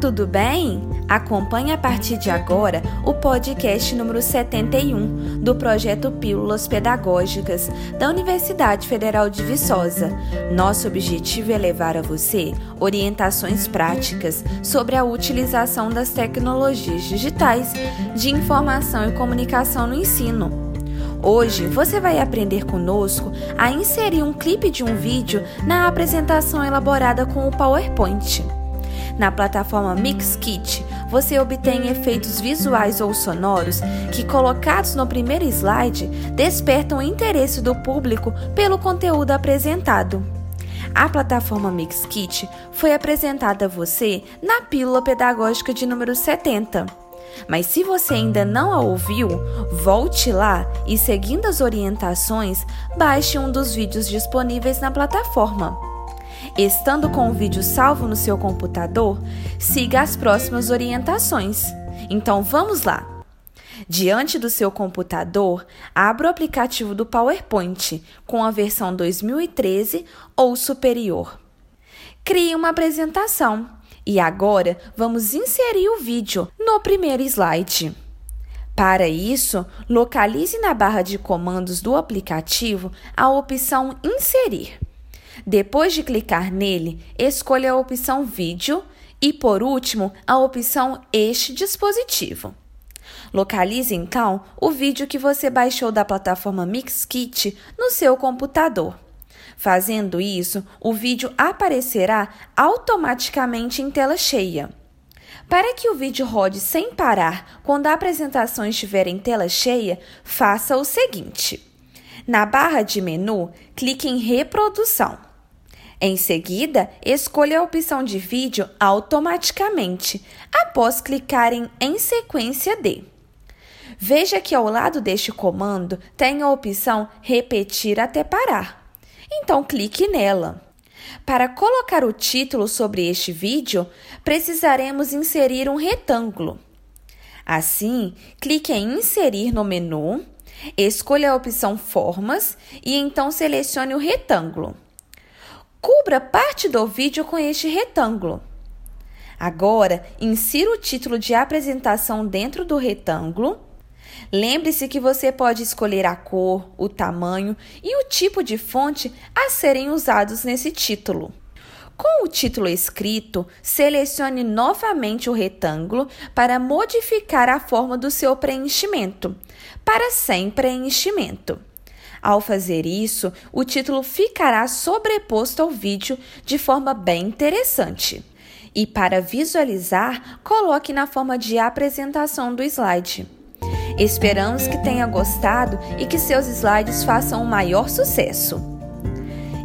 tudo bem? Acompanhe a partir de agora o podcast número 71 do projeto Pílulas Pedagógicas da Universidade Federal de Viçosa. Nosso objetivo é levar a você orientações práticas sobre a utilização das tecnologias digitais de informação e comunicação no ensino. Hoje você vai aprender conosco a inserir um clipe de um vídeo na apresentação elaborada com o PowerPoint. Na plataforma Mixkit, você obtém efeitos visuais ou sonoros que, colocados no primeiro slide, despertam o interesse do público pelo conteúdo apresentado. A plataforma Mixkit foi apresentada a você na Pílula Pedagógica de número 70. Mas se você ainda não a ouviu, volte lá e, seguindo as orientações, baixe um dos vídeos disponíveis na plataforma. Estando com o vídeo salvo no seu computador, siga as próximas orientações. Então vamos lá! Diante do seu computador, abra o aplicativo do PowerPoint com a versão 2013 ou superior. Crie uma apresentação e agora vamos inserir o vídeo no primeiro slide. Para isso, localize na barra de comandos do aplicativo a opção Inserir. Depois de clicar nele, escolha a opção Vídeo e, por último, a opção Este dispositivo. Localize então o vídeo que você baixou da plataforma Mixkit no seu computador. Fazendo isso, o vídeo aparecerá automaticamente em tela cheia. Para que o vídeo rode sem parar quando a apresentação estiver em tela cheia, faça o seguinte: na barra de menu, clique em Reprodução. Em seguida, escolha a opção de vídeo automaticamente, após clicar em Em sequência de. Veja que ao lado deste comando tem a opção Repetir até parar. Então, clique nela. Para colocar o título sobre este vídeo, precisaremos inserir um retângulo. Assim, clique em Inserir no menu, escolha a opção Formas e então selecione o retângulo. Cubra parte do vídeo com este retângulo. Agora, insira o título de apresentação dentro do retângulo. Lembre-se que você pode escolher a cor, o tamanho e o tipo de fonte a serem usados nesse título. Com o título escrito, selecione novamente o retângulo para modificar a forma do seu preenchimento, para sem preenchimento. Ao fazer isso, o título ficará sobreposto ao vídeo de forma bem interessante. E para visualizar, coloque na forma de apresentação do slide. Esperamos que tenha gostado e que seus slides façam o maior sucesso.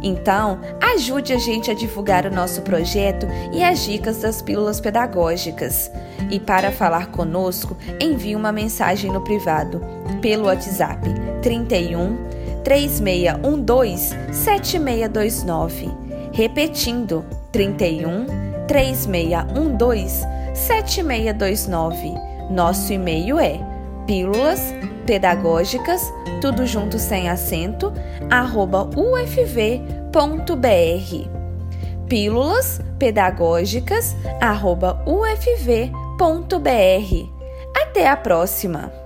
Então, ajude a gente a divulgar o nosso projeto e as dicas das pílulas pedagógicas. E para falar conosco, envie uma mensagem no privado pelo WhatsApp 31 3612 7629. Repetindo, 31 3612 7629. Nosso e-mail é pílulas pedagógicas, tudo junto sem acento, arroba ufv.br. Pílulas pedagógicas, arroba ufv.br. Até a próxima!